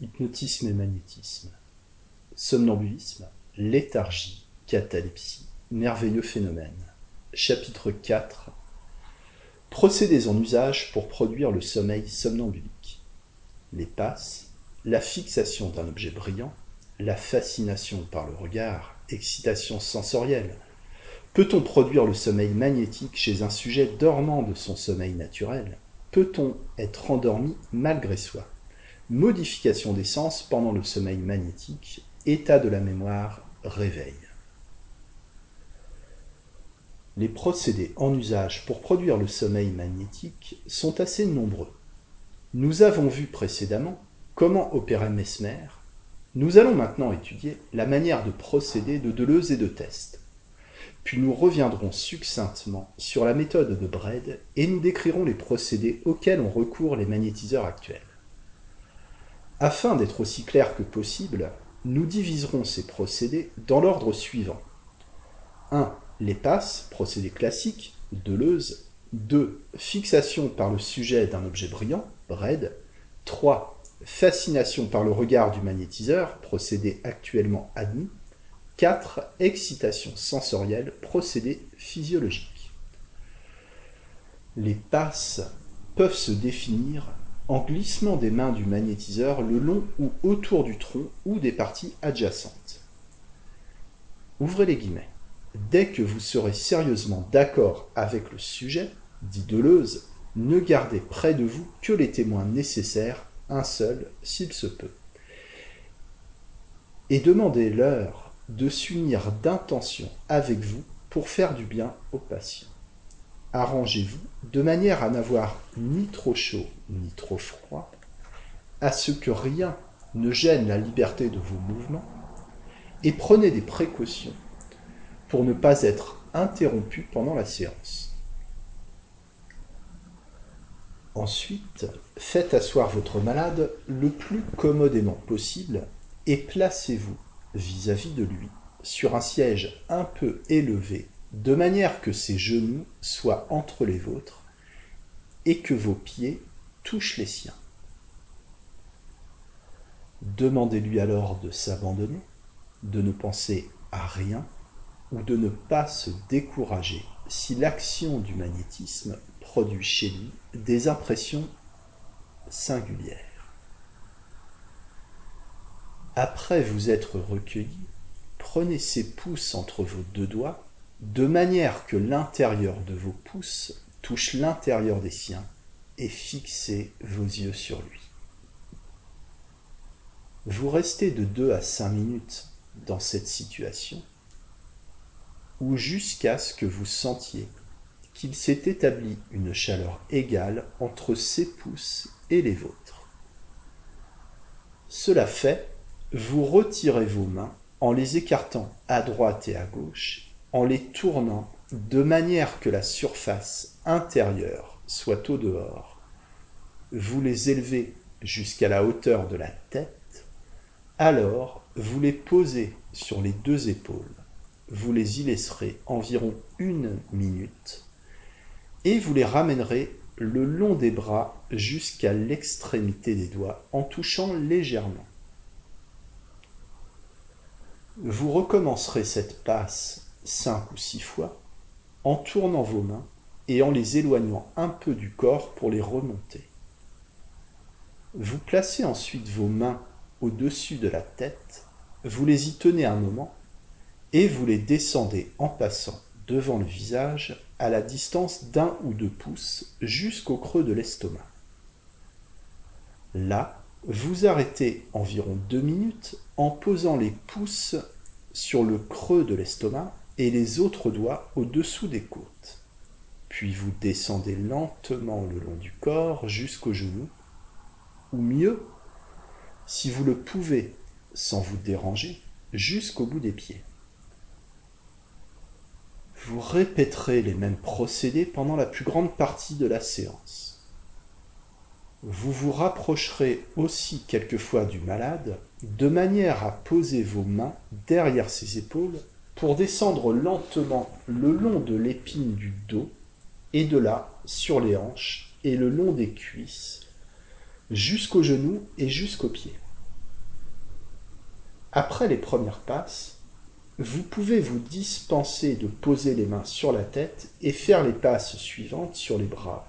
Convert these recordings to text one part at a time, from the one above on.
hypnotisme et magnétisme, somnambulisme, léthargie, catalepsie, merveilleux phénomène. Chapitre 4 Procédés en usage pour produire le sommeil somnambulique. Les passes, la fixation d'un objet brillant, la fascination par le regard, excitation sensorielle. Peut-on produire le sommeil magnétique chez un sujet dormant de son sommeil naturel? Peut-on être endormi malgré soi? Modification des sens pendant le sommeil magnétique, état de la mémoire, réveil. Les procédés en usage pour produire le sommeil magnétique sont assez nombreux. Nous avons vu précédemment comment opérait Mesmer. Nous allons maintenant étudier la manière de procéder de Deleuze et de Test. Puis nous reviendrons succinctement sur la méthode de Braid et nous décrirons les procédés auxquels ont recours les magnétiseurs actuels. Afin d'être aussi clair que possible, nous diviserons ces procédés dans l'ordre suivant. 1. Les passes, procédé classique, Deleuze. 2. Fixation par le sujet d'un objet brillant, Braid. 3. Fascination par le regard du magnétiseur, procédé actuellement admis. 4. Excitation sensorielle, procédé physiologique. Les passes peuvent se définir en glissement des mains du magnétiseur le long ou autour du tronc ou des parties adjacentes. Ouvrez les guillemets. Dès que vous serez sérieusement d'accord avec le sujet, dit Deleuze, ne gardez près de vous que les témoins nécessaires, un seul s'il se peut. Et demandez-leur de s'unir d'intention avec vous pour faire du bien aux patients arrangez-vous de manière à n'avoir ni trop chaud ni trop froid, à ce que rien ne gêne la liberté de vos mouvements, et prenez des précautions pour ne pas être interrompu pendant la séance. Ensuite, faites asseoir votre malade le plus commodément possible et placez-vous vis-à-vis de lui sur un siège un peu élevé de manière que ses genoux soient entre les vôtres et que vos pieds touchent les siens. Demandez-lui alors de s'abandonner, de ne penser à rien ou de ne pas se décourager si l'action du magnétisme produit chez lui des impressions singulières. Après vous être recueilli, prenez ses pouces entre vos deux doigts de manière que l'intérieur de vos pouces touche l'intérieur des siens, et fixez vos yeux sur lui. Vous restez de 2 à 5 minutes dans cette situation, ou jusqu'à ce que vous sentiez qu'il s'est établi une chaleur égale entre ses pouces et les vôtres. Cela fait, vous retirez vos mains en les écartant à droite et à gauche en les tournant de manière que la surface intérieure soit au dehors. Vous les élevez jusqu'à la hauteur de la tête, alors vous les posez sur les deux épaules. Vous les y laisserez environ une minute et vous les ramènerez le long des bras jusqu'à l'extrémité des doigts en touchant légèrement. Vous recommencerez cette passe cinq ou six fois, en tournant vos mains et en les éloignant un peu du corps pour les remonter. Vous placez ensuite vos mains au-dessus de la tête, vous les y tenez un moment, et vous les descendez en passant devant le visage à la distance d'un ou deux pouces jusqu'au creux de l'estomac. Là, vous arrêtez environ deux minutes en posant les pouces sur le creux de l'estomac et les autres doigts au-dessous des côtes. Puis vous descendez lentement le long du corps jusqu'aux genoux, ou mieux, si vous le pouvez sans vous déranger, jusqu'au bout des pieds. Vous répéterez les mêmes procédés pendant la plus grande partie de la séance. Vous vous rapprocherez aussi quelquefois du malade, de manière à poser vos mains derrière ses épaules pour descendre lentement le long de l'épine du dos et de là sur les hanches et le long des cuisses jusqu'aux genoux et jusqu'aux pieds. Après les premières passes, vous pouvez vous dispenser de poser les mains sur la tête et faire les passes suivantes sur les bras,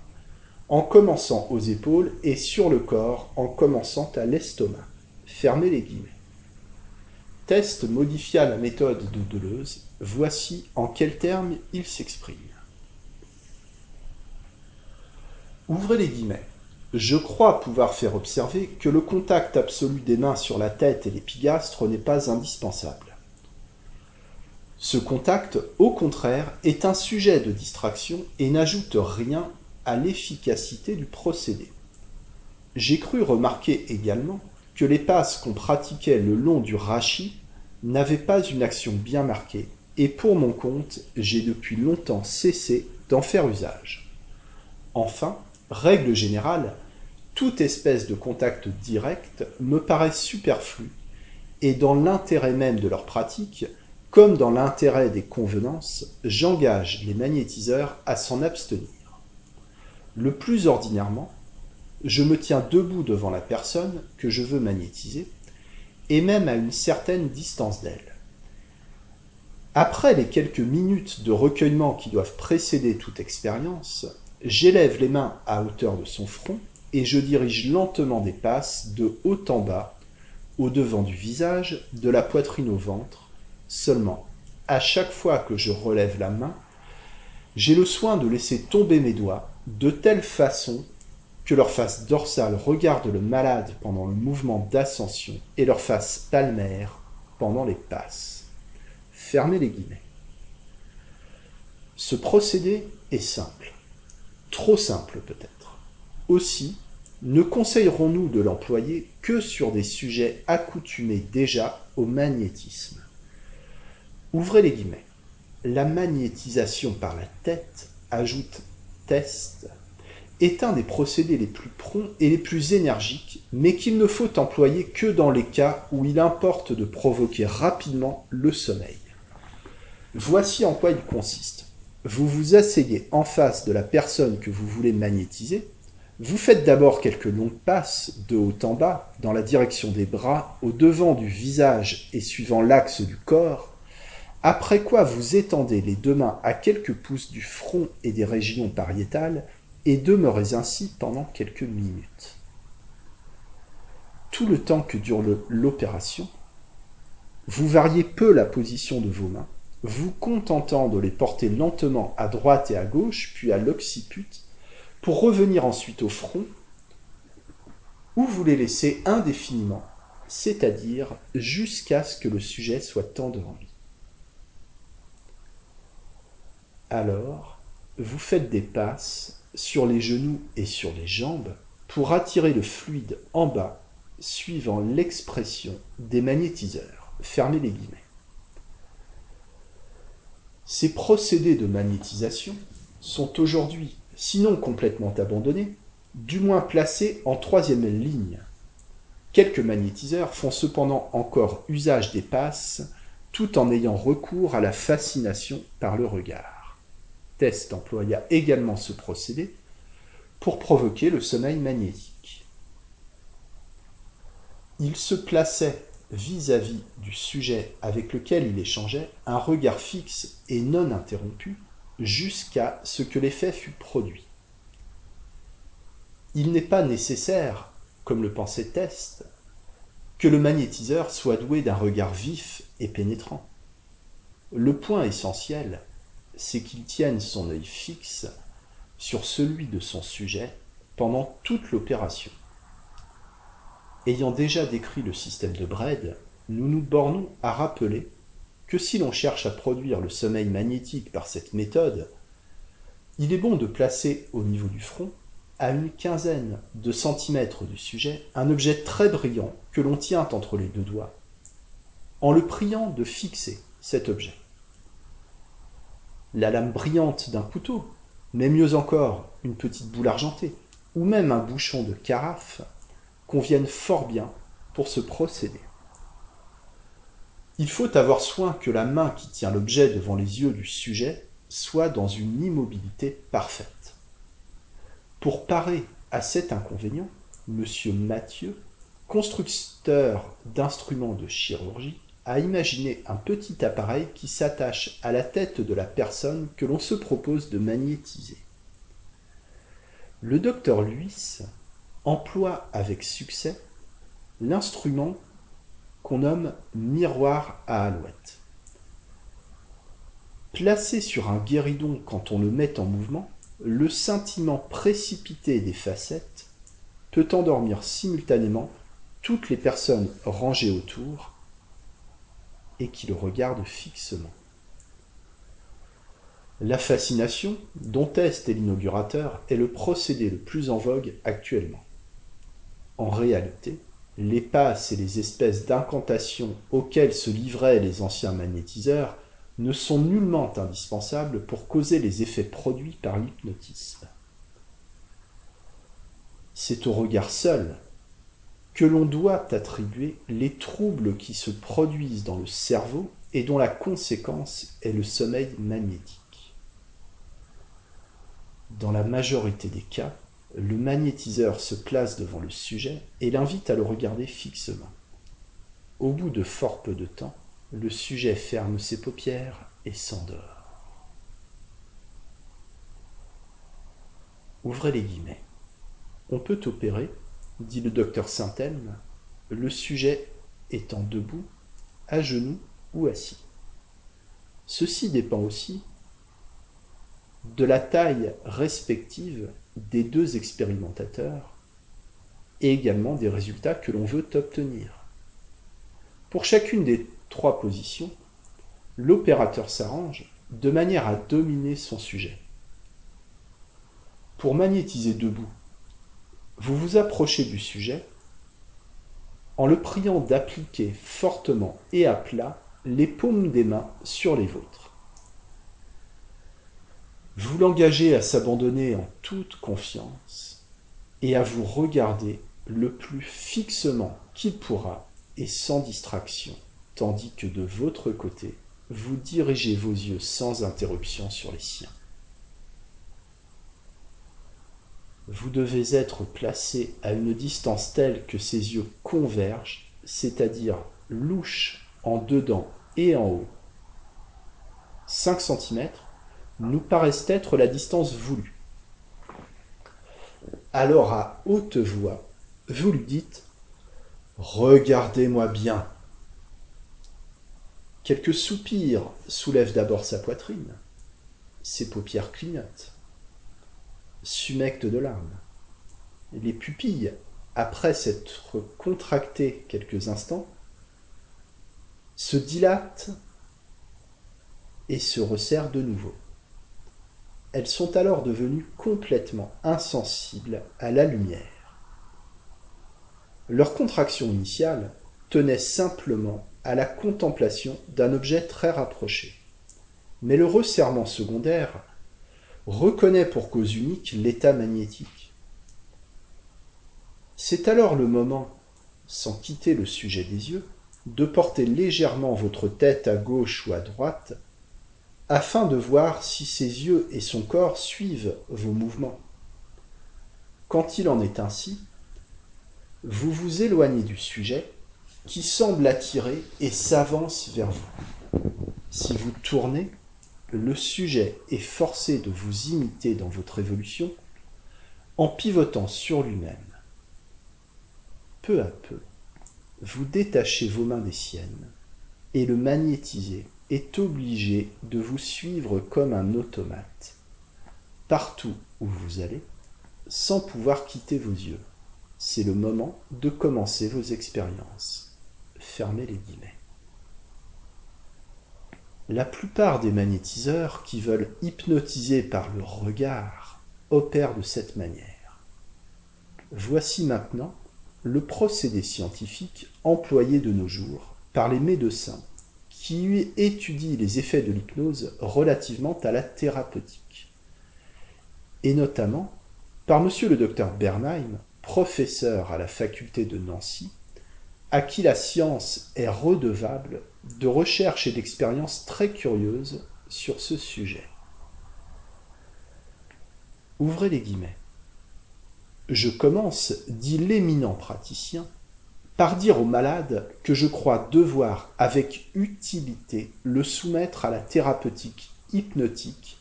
en commençant aux épaules et sur le corps en commençant à l'estomac. Fermez les guillemets. Modifia la méthode de Deleuze. Voici en quels termes il s'exprime. Ouvrez les guillemets. Je crois pouvoir faire observer que le contact absolu des mains sur la tête et l'épigastre n'est pas indispensable. Ce contact, au contraire, est un sujet de distraction et n'ajoute rien à l'efficacité du procédé. J'ai cru remarquer également que les passes qu'on pratiquait le long du rachis n'avaient pas une action bien marquée, et pour mon compte, j'ai depuis longtemps cessé d'en faire usage. Enfin, règle générale, toute espèce de contact direct me paraît superflu, et dans l'intérêt même de leur pratique, comme dans l'intérêt des convenances, j'engage les magnétiseurs à s'en abstenir. Le plus ordinairement, je me tiens debout devant la personne que je veux magnétiser, et même à une certaine distance d'elle. Après les quelques minutes de recueillement qui doivent précéder toute expérience, j'élève les mains à hauteur de son front et je dirige lentement des passes de haut en bas, au devant du visage, de la poitrine au ventre, seulement, à chaque fois que je relève la main, j'ai le soin de laisser tomber mes doigts de telle façon que leur face dorsale regarde le malade pendant le mouvement d'ascension et leur face palmaire pendant les passes. Fermez les guillemets. Ce procédé est simple. Trop simple peut-être. Aussi, ne conseillerons-nous de l'employer que sur des sujets accoutumés déjà au magnétisme. Ouvrez les guillemets. La magnétisation par la tête, ajoute Test, est un des procédés les plus prompts et les plus énergiques, mais qu'il ne faut employer que dans les cas où il importe de provoquer rapidement le sommeil. Voici en quoi il consiste. Vous vous asseyez en face de la personne que vous voulez magnétiser, vous faites d'abord quelques longues passes de haut en bas dans la direction des bras, au devant du visage et suivant l'axe du corps, après quoi vous étendez les deux mains à quelques pouces du front et des régions pariétales et demeurez ainsi pendant quelques minutes. Tout le temps que dure l'opération, vous variez peu la position de vos mains, vous contentant de les porter lentement à droite et à gauche, puis à l'occiput, pour revenir ensuite au front, ou vous les laissez indéfiniment, c'est-à-dire jusqu'à ce que le sujet soit endormi. Alors, vous faites des passes sur les genoux et sur les jambes pour attirer le fluide en bas suivant l'expression des magnétiseurs. Fermez les guillemets. Ces procédés de magnétisation sont aujourd'hui sinon complètement abandonné, du moins placé en troisième ligne. Quelques magnétiseurs font cependant encore usage des passes tout en ayant recours à la fascination par le regard. Test employa également ce procédé pour provoquer le sommeil magnétique. Il se plaçait vis-à-vis -vis du sujet avec lequel il échangeait un regard fixe et non interrompu jusqu'à ce que l'effet fût produit. Il n'est pas nécessaire, comme le pensait Test, que le magnétiseur soit doué d'un regard vif et pénétrant. Le point essentiel, c'est qu'il tienne son œil fixe sur celui de son sujet pendant toute l'opération. Ayant déjà décrit le système de Braid, nous nous bornons à rappeler que si l'on cherche à produire le sommeil magnétique par cette méthode, il est bon de placer au niveau du front, à une quinzaine de centimètres du sujet, un objet très brillant que l'on tient entre les deux doigts, en le priant de fixer cet objet. La lame brillante d'un couteau, mais mieux encore une petite boule argentée, ou même un bouchon de carafe, conviennent fort bien pour ce procédé. Il faut avoir soin que la main qui tient l'objet devant les yeux du sujet soit dans une immobilité parfaite. Pour parer à cet inconvénient, M. Mathieu constructeur d'instruments de chirurgie a imaginé un petit appareil qui s'attache à la tête de la personne que l'on se propose de magnétiser. Le docteur Luis emploie avec succès l'instrument qu'on nomme miroir à alouette. Placé sur un guéridon quand on le met en mouvement, le scintillement précipité des facettes peut endormir simultanément toutes les personnes rangées autour et qui le regardent fixement. La fascination, dont Est est l'inaugurateur, est le procédé le plus en vogue actuellement. En réalité, les passes et les espèces d'incantations auxquelles se livraient les anciens magnétiseurs ne sont nullement indispensables pour causer les effets produits par l'hypnotisme. C'est au regard seul que l'on doit attribuer les troubles qui se produisent dans le cerveau et dont la conséquence est le sommeil magnétique. Dans la majorité des cas, le magnétiseur se place devant le sujet et l'invite à le regarder fixement. Au bout de fort peu de temps, le sujet ferme ses paupières et s'endort. Ouvrez les guillemets. On peut opérer dit le docteur Saint-Elme, le sujet étant debout, à genoux ou assis. Ceci dépend aussi de la taille respective des deux expérimentateurs et également des résultats que l'on veut obtenir. Pour chacune des trois positions, l'opérateur s'arrange de manière à dominer son sujet. Pour magnétiser debout, vous vous approchez du sujet en le priant d'appliquer fortement et à plat les paumes des mains sur les vôtres. Vous l'engagez à s'abandonner en toute confiance et à vous regarder le plus fixement qu'il pourra et sans distraction, tandis que de votre côté, vous dirigez vos yeux sans interruption sur les siens. Vous devez être placé à une distance telle que ses yeux convergent, c'est-à-dire louche en dedans et en haut. 5 cm nous paraissent être la distance voulue. Alors à haute voix, vous lui dites Regardez-moi bien. Quelques soupirs soulèvent d'abord sa poitrine. Ses paupières clignotent sumecte de larmes. Les pupilles, après s'être contractées quelques instants, se dilatent et se resserrent de nouveau. Elles sont alors devenues complètement insensibles à la lumière. Leur contraction initiale tenait simplement à la contemplation d'un objet très rapproché. Mais le resserrement secondaire reconnaît pour cause unique l'état magnétique. C'est alors le moment, sans quitter le sujet des yeux, de porter légèrement votre tête à gauche ou à droite, afin de voir si ses yeux et son corps suivent vos mouvements. Quand il en est ainsi, vous vous éloignez du sujet qui semble attirer et s'avance vers vous. Si vous tournez, le sujet est forcé de vous imiter dans votre évolution en pivotant sur lui-même. Peu à peu, vous détachez vos mains des siennes et le magnétisé est obligé de vous suivre comme un automate, partout où vous allez, sans pouvoir quitter vos yeux. C'est le moment de commencer vos expériences. Fermez les guillemets. La plupart des magnétiseurs qui veulent hypnotiser par le regard opèrent de cette manière. Voici maintenant le procédé scientifique employé de nos jours par les médecins qui étudient les effets de l'hypnose relativement à la thérapeutique, et notamment par M. le docteur Bernheim, professeur à la faculté de Nancy, à qui la science est redevable de recherches et d'expériences très curieuses sur ce sujet. Ouvrez les guillemets. Je commence, dit l'éminent praticien, par dire au malade que je crois devoir avec utilité le soumettre à la thérapeutique hypnotique,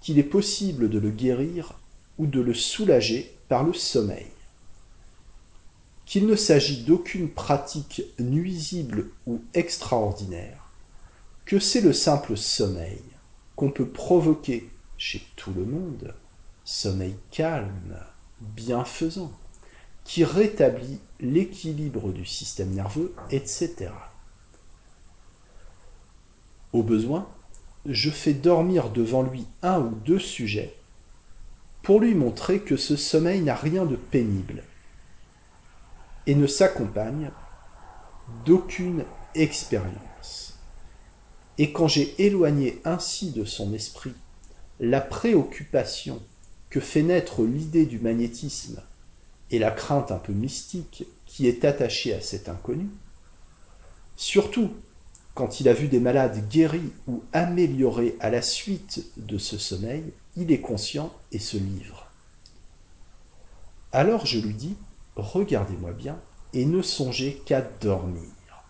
qu'il est possible de le guérir ou de le soulager par le sommeil, qu'il ne s'agit d'aucune pratique nuisible ou extraordinaire, que c'est le simple sommeil qu'on peut provoquer chez tout le monde, sommeil calme, bienfaisant, qui rétablit l'équilibre du système nerveux, etc. Au besoin, je fais dormir devant lui un ou deux sujets pour lui montrer que ce sommeil n'a rien de pénible et ne s'accompagne d'aucune expérience. Et quand j'ai éloigné ainsi de son esprit la préoccupation que fait naître l'idée du magnétisme et la crainte un peu mystique qui est attachée à cet inconnu, surtout quand il a vu des malades guéris ou améliorés à la suite de ce sommeil, il est conscient et se livre. Alors je lui dis, regardez-moi bien et ne songez qu'à dormir.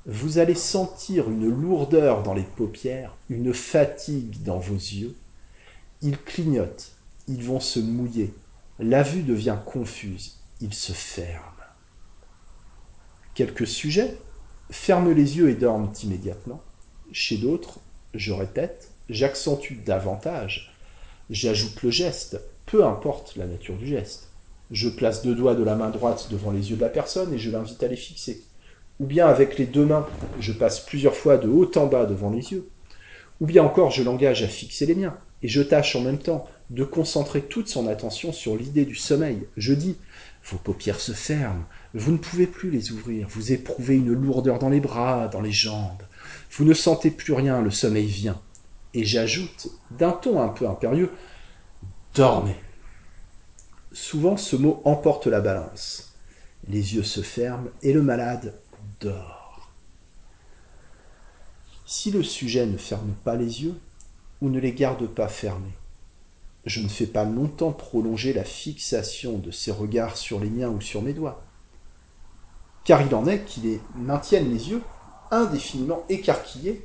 Vous allez sentir une lourdeur dans les paupières, une fatigue dans vos yeux. Ils clignotent, ils vont se mouiller, la vue devient confuse, ils se ferment. Quelques sujets ferment les yeux et dorment immédiatement. Chez d'autres, je répète, j'accentue davantage, j'ajoute le geste, peu importe la nature du geste. Je place deux doigts de la main droite devant les yeux de la personne et je l'invite à les fixer. Ou bien avec les deux mains, je passe plusieurs fois de haut en bas devant les yeux. Ou bien encore, je l'engage à fixer les miens et je tâche en même temps de concentrer toute son attention sur l'idée du sommeil. Je dis, vos paupières se ferment, vous ne pouvez plus les ouvrir, vous éprouvez une lourdeur dans les bras, dans les jambes, vous ne sentez plus rien, le sommeil vient. Et j'ajoute, d'un ton un peu impérieux, dormez. Souvent ce mot emporte la balance. Les yeux se ferment et le malade dort. Si le sujet ne ferme pas les yeux ou ne les garde pas fermés, je ne fais pas longtemps prolonger la fixation de ses regards sur les miens ou sur mes doigts. Car il en est qui les maintiennent les yeux indéfiniment écarquillés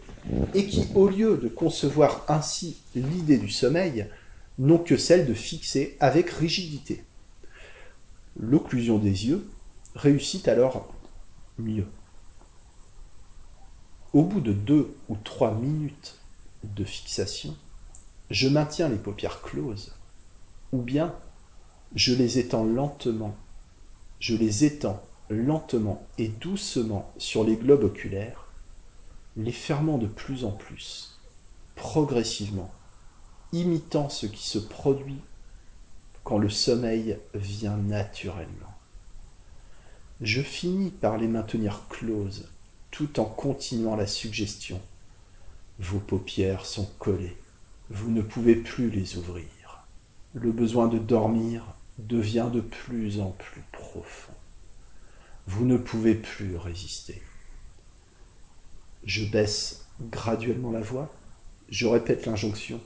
et qui, au lieu de concevoir ainsi l'idée du sommeil, n'ont que celle de fixer avec rigidité. L'occlusion des yeux réussit alors mieux. Au bout de deux ou trois minutes de fixation, je maintiens les paupières closes, ou bien je les étends lentement, je les étends lentement et doucement sur les globes oculaires, les fermant de plus en plus, progressivement, imitant ce qui se produit quand le sommeil vient naturellement. Je finis par les maintenir closes tout en continuant la suggestion. Vos paupières sont collées vous ne pouvez plus les ouvrir. Le besoin de dormir devient de plus en plus profond. Vous ne pouvez plus résister. Je baisse graduellement la voix, je répète l'injonction.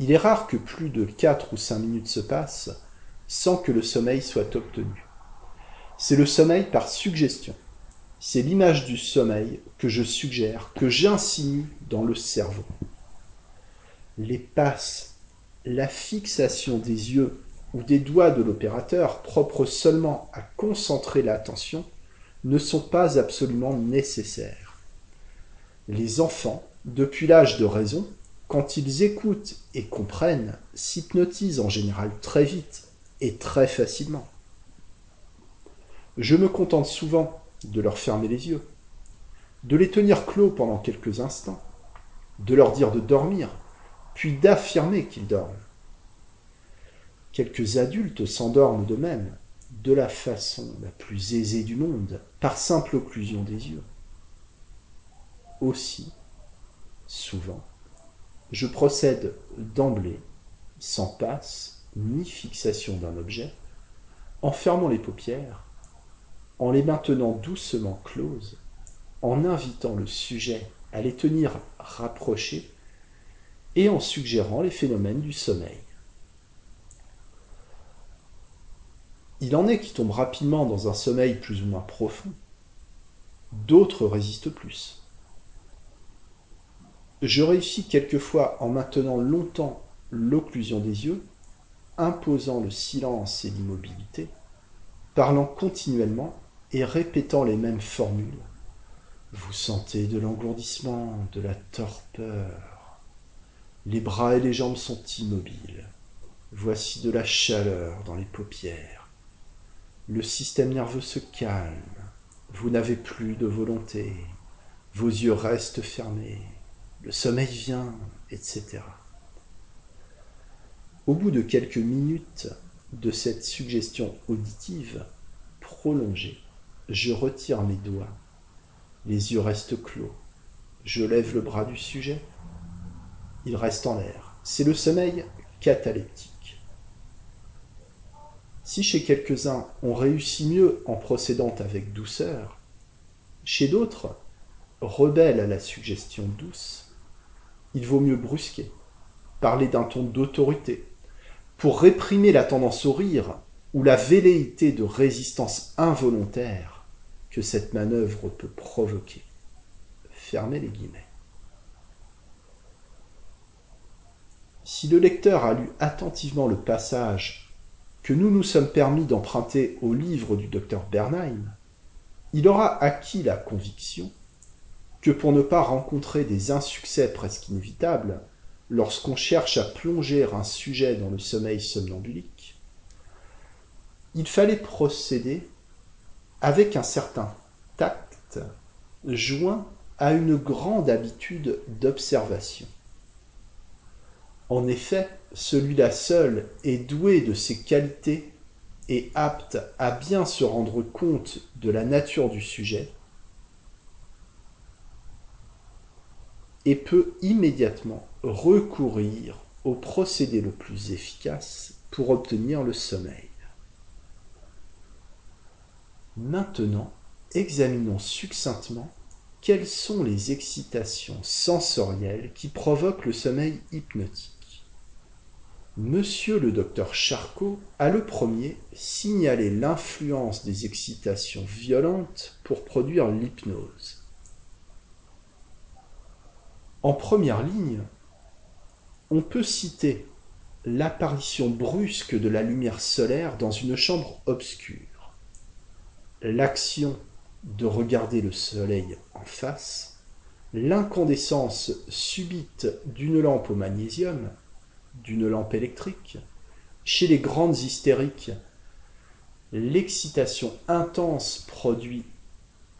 Il est rare que plus de quatre ou cinq minutes se passent sans que le sommeil soit obtenu. C'est le sommeil par suggestion. C'est l'image du sommeil que je suggère, que j'insinue dans le cerveau. Les passes, la fixation des yeux ou des doigts de l'opérateur, propres seulement à concentrer l'attention, ne sont pas absolument nécessaires. Les enfants, depuis l'âge de raison, quand ils écoutent et comprennent, s'hypnotisent en général très vite et très facilement. Je me contente souvent de leur fermer les yeux, de les tenir clos pendant quelques instants, de leur dire de dormir, puis d'affirmer qu'ils dorment. Quelques adultes s'endorment de même, de la façon la plus aisée du monde, par simple occlusion des yeux. Aussi, souvent, je procède d'emblée, sans passe ni fixation d'un objet, en fermant les paupières en les maintenant doucement closes, en invitant le sujet à les tenir rapprochés et en suggérant les phénomènes du sommeil. Il en est qui tombent rapidement dans un sommeil plus ou moins profond. D'autres résistent plus. Je réussis quelquefois en maintenant longtemps l'occlusion des yeux, imposant le silence et l'immobilité, parlant continuellement et répétant les mêmes formules. Vous sentez de l'engourdissement, de la torpeur. Les bras et les jambes sont immobiles. Voici de la chaleur dans les paupières. Le système nerveux se calme. Vous n'avez plus de volonté. Vos yeux restent fermés. Le sommeil vient, etc. Au bout de quelques minutes de cette suggestion auditive prolongée, je retire mes doigts. Les yeux restent clos. Je lève le bras du sujet. Il reste en l'air. C'est le sommeil cataleptique. Si chez quelques-uns on réussit mieux en procédant avec douceur, chez d'autres, rebelles à la suggestion douce, il vaut mieux brusquer, parler d'un ton d'autorité, pour réprimer la tendance au rire ou la velléité de résistance involontaire que cette manœuvre peut provoquer. Fermez les guillemets. Si le lecteur a lu attentivement le passage que nous nous sommes permis d'emprunter au livre du docteur Bernheim, il aura acquis la conviction que pour ne pas rencontrer des insuccès presque inévitables lorsqu'on cherche à plonger un sujet dans le sommeil somnambulique, il fallait procéder avec un certain tact joint à une grande habitude d'observation. En effet, celui-là seul est doué de ces qualités et apte à bien se rendre compte de la nature du sujet et peut immédiatement recourir au procédé le plus efficace pour obtenir le sommeil. Maintenant, examinons succinctement quelles sont les excitations sensorielles qui provoquent le sommeil hypnotique. Monsieur le docteur Charcot a le premier signalé l'influence des excitations violentes pour produire l'hypnose. En première ligne, on peut citer l'apparition brusque de la lumière solaire dans une chambre obscure, l'action de regarder le soleil en face, l'incandescence subite d'une lampe au magnésium, d'une lampe électrique, chez les grandes hystériques, l'excitation intense produit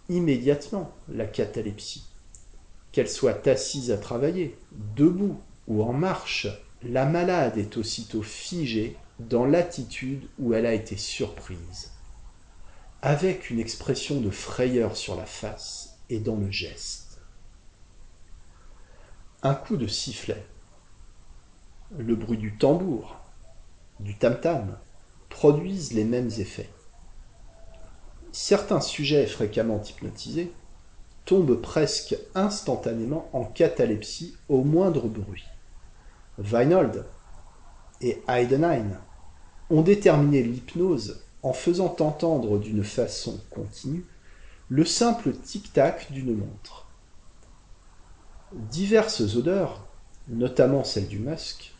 immédiatement la catalepsie qu'elle soit assise à travailler, debout ou en marche, la malade est aussitôt figée dans l'attitude où elle a été surprise, avec une expression de frayeur sur la face et dans le geste. Un coup de sifflet, le bruit du tambour, du tam-tam, produisent les mêmes effets. Certains sujets fréquemment hypnotisés tombe presque instantanément en catalepsie au moindre bruit. Weinold et Heidenheim ont déterminé l'hypnose en faisant entendre d'une façon continue le simple tic-tac d'une montre. Diverses odeurs, notamment celle du musc,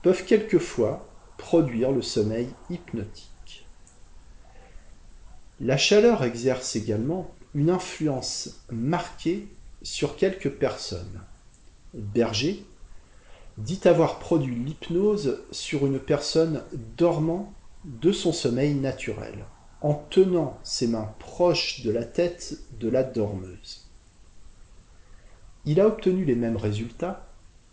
peuvent quelquefois produire le sommeil hypnotique. La chaleur exerce également une influence marquée sur quelques personnes. Berger dit avoir produit l'hypnose sur une personne dormant de son sommeil naturel, en tenant ses mains proches de la tête de la dormeuse. Il a obtenu les mêmes résultats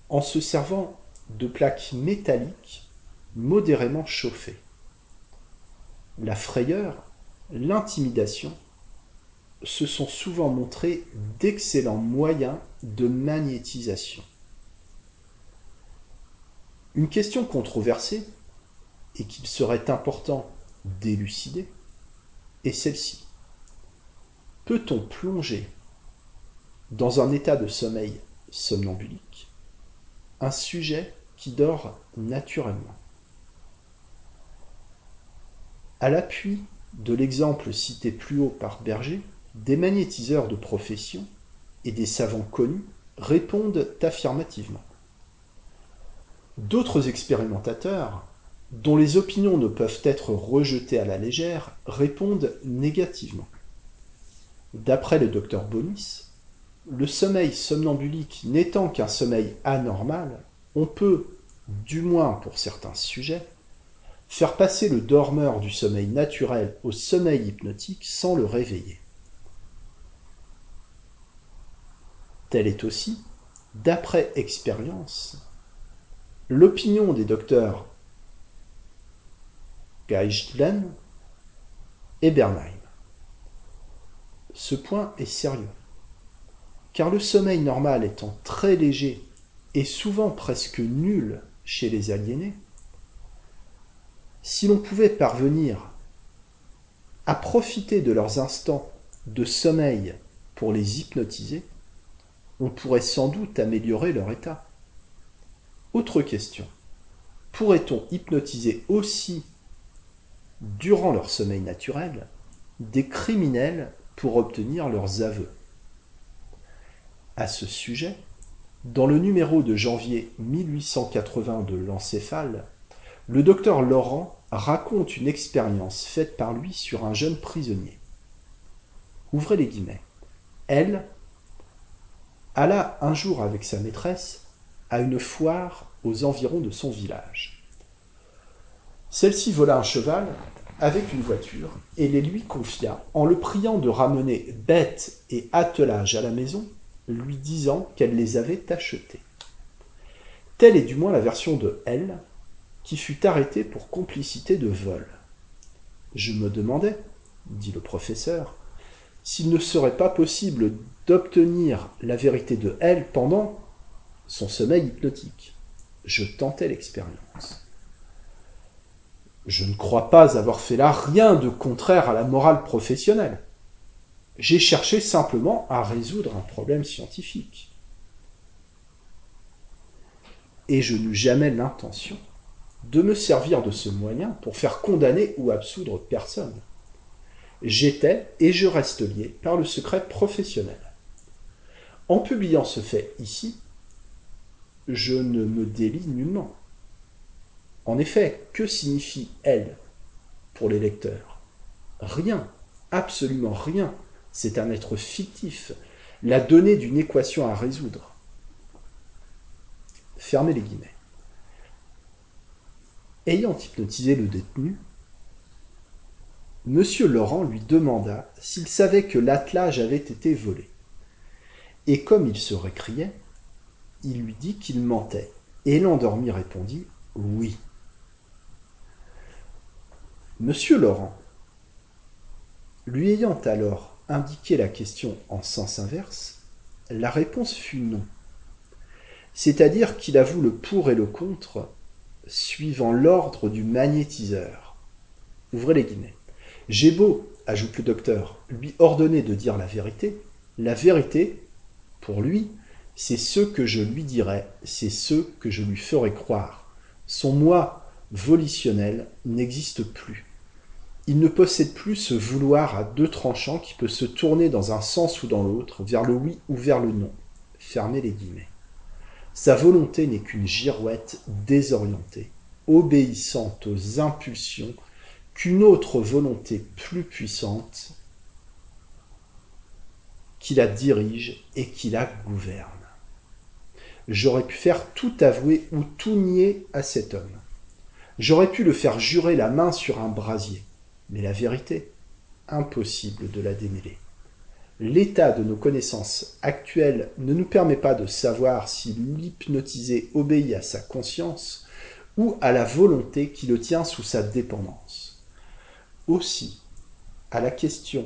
en se servant de plaques métalliques modérément chauffées. La frayeur, l'intimidation se sont souvent montrés d'excellents moyens de magnétisation. Une question controversée, et qu'il serait important d'élucider, est celle-ci. Peut-on plonger dans un état de sommeil somnambulique un sujet qui dort naturellement? À l'appui de l'exemple cité plus haut par Berger, des magnétiseurs de profession et des savants connus répondent affirmativement. D'autres expérimentateurs, dont les opinions ne peuvent être rejetées à la légère, répondent négativement. D'après le docteur Bonis, le sommeil somnambulique n'étant qu'un sommeil anormal, on peut, du moins pour certains sujets, faire passer le dormeur du sommeil naturel au sommeil hypnotique sans le réveiller. Telle est aussi, d'après expérience, l'opinion des docteurs Geistlen et Bernheim. Ce point est sérieux, car le sommeil normal étant très léger et souvent presque nul chez les aliénés, si l'on pouvait parvenir à profiter de leurs instants de sommeil pour les hypnotiser, on pourrait sans doute améliorer leur état. Autre question. Pourrait-on hypnotiser aussi, durant leur sommeil naturel, des criminels pour obtenir leurs aveux? À ce sujet, dans le numéro de janvier 1880 de l'Encéphale, le docteur Laurent raconte une expérience faite par lui sur un jeune prisonnier. Ouvrez les guillemets. Elle alla un jour avec sa maîtresse à une foire aux environs de son village. Celle-ci vola un cheval avec une voiture et les lui confia en le priant de ramener bête et attelage à la maison, lui disant qu'elle les avait achetés. Telle est du moins la version de elle, qui fut arrêté pour complicité de vol. Je me demandais, dit le professeur, s'il ne serait pas possible d'obtenir la vérité de elle pendant son sommeil hypnotique. Je tentais l'expérience. Je ne crois pas avoir fait là rien de contraire à la morale professionnelle. J'ai cherché simplement à résoudre un problème scientifique. Et je n'eus jamais l'intention de me servir de ce moyen pour faire condamner ou absoudre personne. J'étais et je reste lié par le secret professionnel. En publiant ce fait ici, je ne me délie nullement. En effet, que signifie elle pour les lecteurs? Rien, absolument rien. C'est un être fictif, la donnée d'une équation à résoudre. Fermez les guillemets. Ayant hypnotisé le détenu, M. Laurent lui demanda s'il savait que l'attelage avait été volé. Et comme il se récriait, il lui dit qu'il mentait, et l'endormi répondit Oui. M. Laurent, lui ayant alors indiqué la question en sens inverse, la réponse fut non. C'est-à-dire qu'il avoue le pour et le contre suivant l'ordre du magnétiseur. Ouvrez les guillemets. J'ai beau, ajoute le docteur, lui ordonner de dire la vérité, la vérité, pour lui, c'est ce que je lui dirai, c'est ce que je lui ferai croire. Son moi volitionnel n'existe plus. Il ne possède plus ce vouloir à deux tranchants qui peut se tourner dans un sens ou dans l'autre, vers le oui ou vers le non. Fermez les guillemets. Sa volonté n'est qu'une girouette désorientée, obéissante aux impulsions qu'une autre volonté plus puissante qui la dirige et qui la gouverne. J'aurais pu faire tout avouer ou tout nier à cet homme. J'aurais pu le faire jurer la main sur un brasier. Mais la vérité, impossible de la démêler l'état de nos connaissances actuelles ne nous permet pas de savoir si l'hypnotisé obéit à sa conscience ou à la volonté qui le tient sous sa dépendance. Aussi, à la question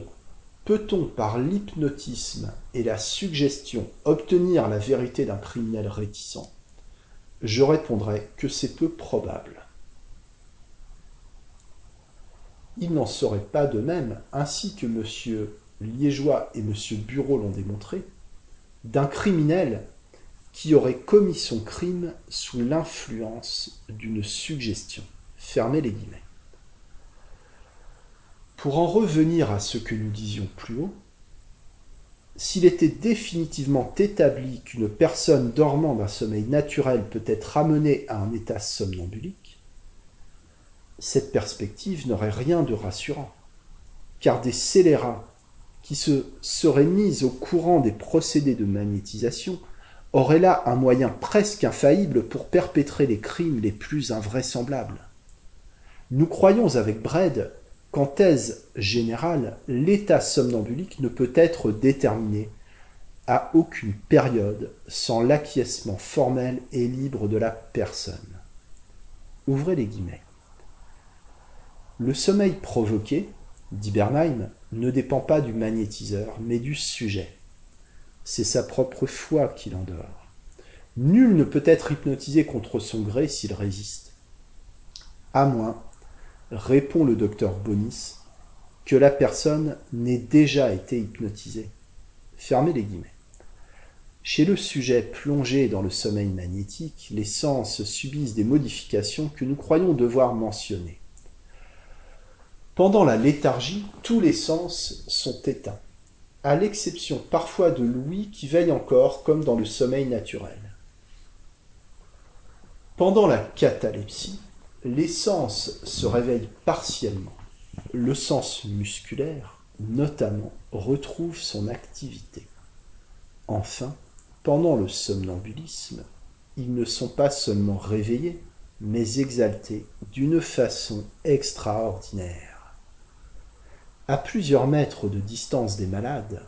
peut-on par l'hypnotisme et la suggestion obtenir la vérité d'un criminel réticent? Je répondrai que c'est peu probable. Il n'en serait pas de même, ainsi que M. Liégeois et M. Bureau l'ont démontré, d'un criminel qui aurait commis son crime sous l'influence d'une suggestion. Fermez les guillemets. Pour en revenir à ce que nous disions plus haut, s'il était définitivement établi qu'une personne dormant d'un sommeil naturel peut être ramenée à un état somnambulique, cette perspective n'aurait rien de rassurant, car des scélérats qui se seraient mis au courant des procédés de magnétisation auraient là un moyen presque infaillible pour perpétrer les crimes les plus invraisemblables. Nous croyons avec Bredd qu'en thèse générale, l'état somnambulique ne peut être déterminé à aucune période sans l'acquiescement formel et libre de la personne. Ouvrez les guillemets. Le sommeil provoqué, dit Bernheim, ne dépend pas du magnétiseur, mais du sujet. C'est sa propre foi qui l'endort. Nul ne peut être hypnotisé contre son gré s'il résiste. À moins répond le docteur Bonis, que la personne n'ait déjà été hypnotisée. Fermez les guillemets. Chez le sujet plongé dans le sommeil magnétique, les sens subissent des modifications que nous croyons devoir mentionner. Pendant la léthargie, tous les sens sont éteints, à l'exception parfois de l'ouïe qui veille encore comme dans le sommeil naturel. Pendant la catalepsie, les sens se réveillent partiellement. Le sens musculaire, notamment, retrouve son activité. Enfin, pendant le somnambulisme, ils ne sont pas seulement réveillés, mais exaltés d'une façon extraordinaire. À plusieurs mètres de distance des malades,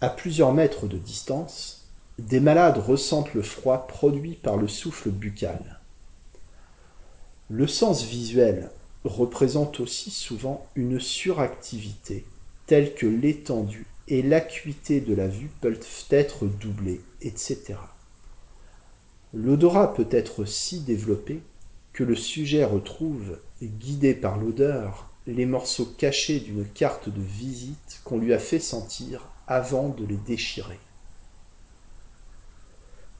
à plusieurs mètres de distance, des malades ressentent le froid produit par le souffle buccal. Le sens visuel représente aussi souvent une suractivité telle que l'étendue et l'acuité de la vue peuvent être doublées, etc. L'odorat peut être si développé que le sujet retrouve, guidé par l'odeur, les morceaux cachés d'une carte de visite qu'on lui a fait sentir avant de les déchirer.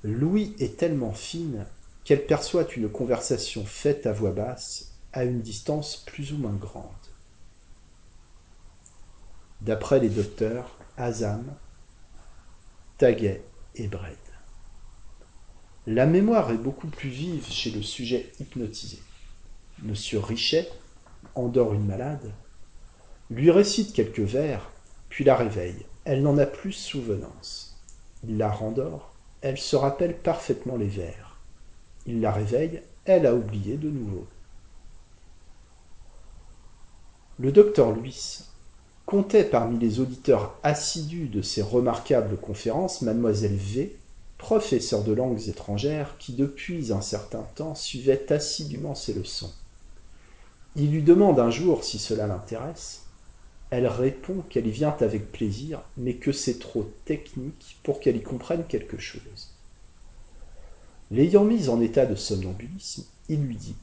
L'ouïe est tellement fine qu'elle perçoit une conversation faite à voix basse à une distance plus ou moins grande. D'après les docteurs Azam, Taguet et Bredd. La mémoire est beaucoup plus vive chez le sujet hypnotisé. Monsieur Richet endort une malade, lui récite quelques vers, puis la réveille. Elle n'en a plus souvenance. Il la rendort, elle se rappelle parfaitement les vers. Il la réveille, elle a oublié de nouveau. Le docteur Luis comptait parmi les auditeurs assidus de ces remarquables conférences mademoiselle V, professeure de langues étrangères, qui depuis un certain temps suivait assidûment ses leçons. Il lui demande un jour si cela l'intéresse, elle répond qu'elle y vient avec plaisir, mais que c'est trop technique pour qu'elle y comprenne quelque chose. L'ayant mise en état de somnambulisme, il lui dit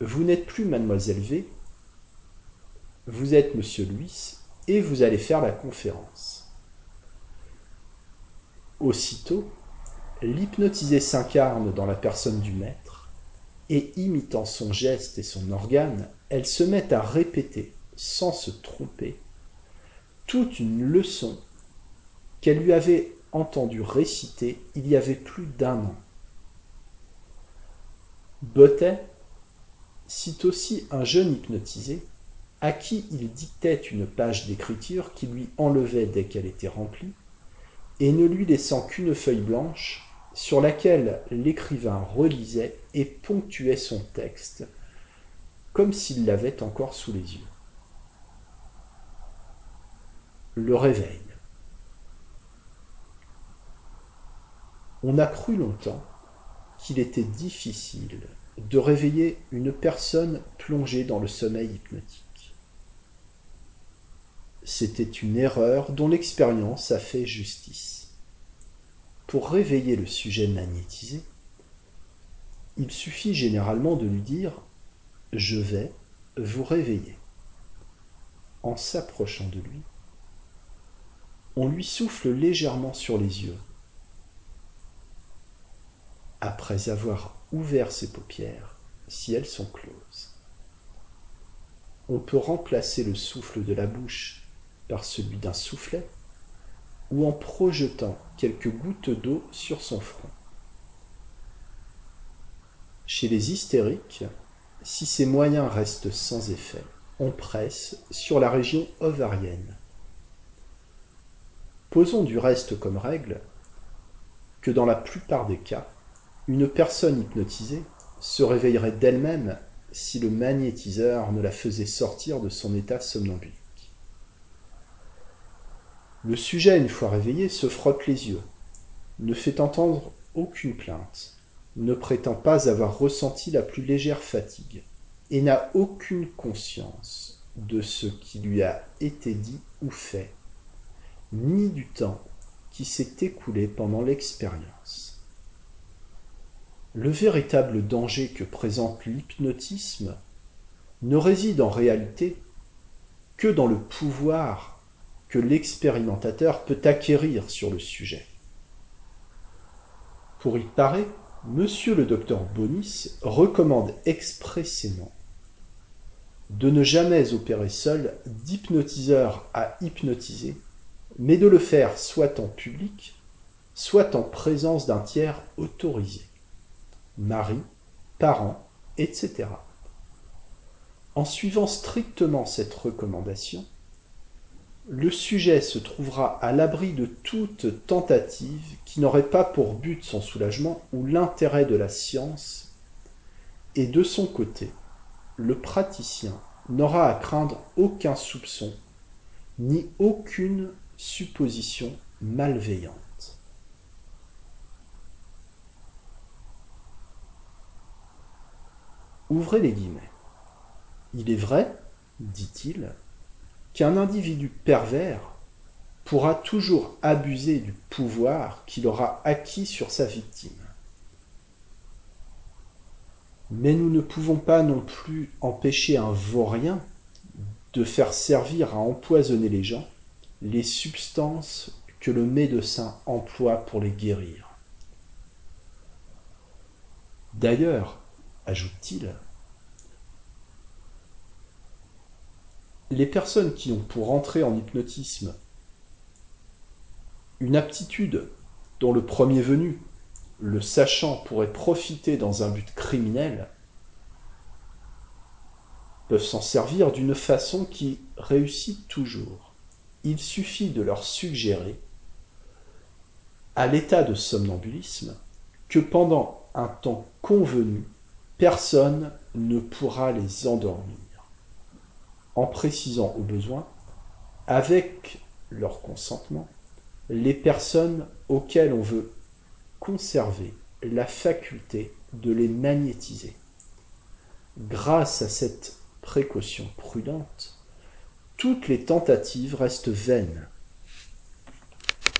Vous n'êtes plus mademoiselle V, vous êtes monsieur Louis, et vous allez faire la conférence. Aussitôt, l'hypnotisé s'incarne dans la personne du maître, et imitant son geste et son organe, elle se met à répéter sans se tromper, toute une leçon qu'elle lui avait entendu réciter il y avait plus d'un an. Bottet cite aussi un jeune hypnotisé à qui il dictait une page d'écriture qui lui enlevait dès qu'elle était remplie, et ne lui laissant qu'une feuille blanche sur laquelle l'écrivain relisait et ponctuait son texte, comme s'il l'avait encore sous les yeux le réveil. On a cru longtemps qu'il était difficile de réveiller une personne plongée dans le sommeil hypnotique. C'était une erreur dont l'expérience a fait justice. Pour réveiller le sujet magnétisé, il suffit généralement de lui dire ⁇ Je vais vous réveiller ⁇ En s'approchant de lui, on lui souffle légèrement sur les yeux. Après avoir ouvert ses paupières, si elles sont closes. on peut remplacer le souffle de la bouche par celui d'un soufflet, ou en projetant quelques gouttes d'eau sur son front. Chez les hystériques, si ces moyens restent sans effet, on presse sur la région ovarienne. Posons du reste comme règle que dans la plupart des cas, une personne hypnotisée se réveillerait d'elle-même si le magnétiseur ne la faisait sortir de son état somnambulique. Le sujet, une fois réveillé, se frotte les yeux, ne fait entendre aucune plainte, ne prétend pas avoir ressenti la plus légère fatigue, et n'a aucune conscience de ce qui lui a été dit ou fait, ni du temps qui s'est écoulé pendant l'expérience. Le véritable danger que présente l'hypnotisme ne réside en réalité que dans le pouvoir que l'expérimentateur peut acquérir sur le sujet. Pour y parer, Monsieur le docteur Bonis recommande expressément de ne jamais opérer seul d'hypnotiseur à hypnotiser, mais de le faire soit en public, soit en présence d'un tiers autorisé, mari, parents, etc. En suivant strictement cette recommandation, le sujet se trouvera à l'abri de toute tentative qui n'aurait pas pour but son soulagement ou l'intérêt de la science, et de son côté, le praticien n'aura à craindre aucun soupçon ni aucune supposition malveillante. Ouvrez les guillemets. Il est vrai, dit-il, qu'un individu pervers pourra toujours abuser du pouvoir qu'il aura acquis sur sa victime. Mais nous ne pouvons pas non plus empêcher un vaurien de faire servir à empoisonner les gens les substances que le médecin emploie pour les guérir. D'ailleurs, ajoute-t-il, les personnes qui ont pour entrer en hypnotisme une aptitude dont le premier venu, le sachant, pourrait profiter dans un but criminel, peuvent s'en servir d'une façon qui réussit toujours. Il suffit de leur suggérer, à l'état de somnambulisme, que pendant un temps convenu, personne ne pourra les endormir en précisant au besoin, avec leur consentement, les personnes auxquelles on veut conserver la faculté de les magnétiser. Grâce à cette précaution prudente, toutes les tentatives restent vaines,